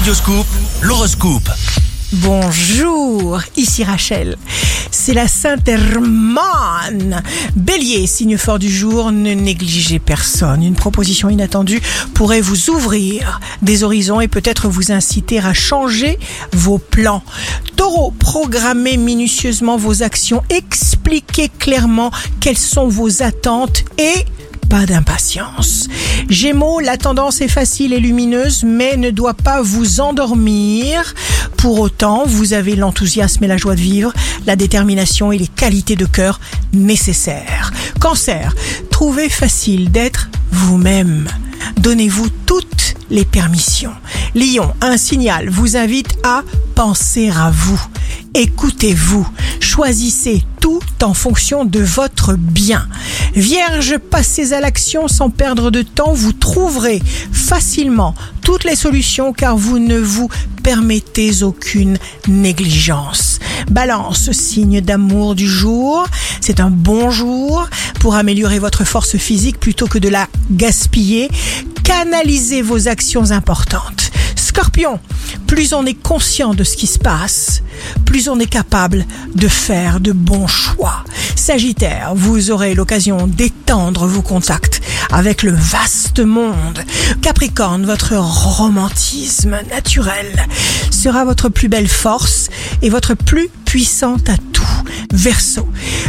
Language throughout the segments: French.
Radioscoop, l'horoscope. Bonjour, ici Rachel. C'est la Sainte Hermane. Bélier, signe fort du jour, ne négligez personne. Une proposition inattendue pourrait vous ouvrir des horizons et peut-être vous inciter à changer vos plans. Taureau, programmez minutieusement vos actions, expliquez clairement quelles sont vos attentes et pas d'impatience. Gémeaux, la tendance est facile et lumineuse, mais ne doit pas vous endormir. Pour autant, vous avez l'enthousiasme et la joie de vivre, la détermination et les qualités de cœur nécessaires. Cancer, trouvez facile d'être vous-même. Donnez-vous toutes les permissions. Lion, un signal vous invite à penser à vous. Écoutez-vous. Choisissez tout en fonction de votre bien. Vierge, passez à l'action sans perdre de temps. Vous trouverez facilement toutes les solutions car vous ne vous permettez aucune négligence. Balance, signe d'amour du jour. C'est un bon jour pour améliorer votre force physique plutôt que de la gaspiller. Canalisez vos actions importantes. Scorpion, plus on est conscient de ce qui se passe, plus on est capable de faire de bons choix. Sagittaire, vous aurez l'occasion d'étendre vos contacts avec le vaste monde. Capricorne, votre romantisme naturel sera votre plus belle force et votre plus puissant atout. Verseau,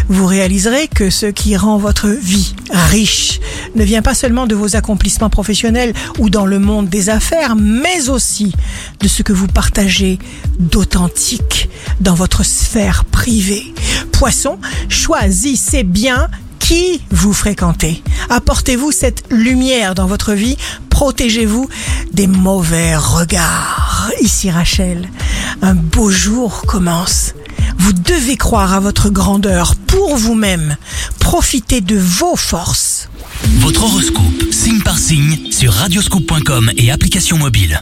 vous réaliserez que ce qui rend votre vie riche ne vient pas seulement de vos accomplissements professionnels ou dans le monde des affaires, mais aussi de ce que vous partagez d'authentique dans votre sphère privée. Poisson, choisissez bien qui vous fréquentez. Apportez-vous cette lumière dans votre vie, protégez-vous des mauvais regards. Ici Rachel, un beau jour commence. Vous devez croire à votre grandeur pour vous-même. Profitez de vos forces. Votre horoscope, signe par signe, sur radioscoop.com et application mobile.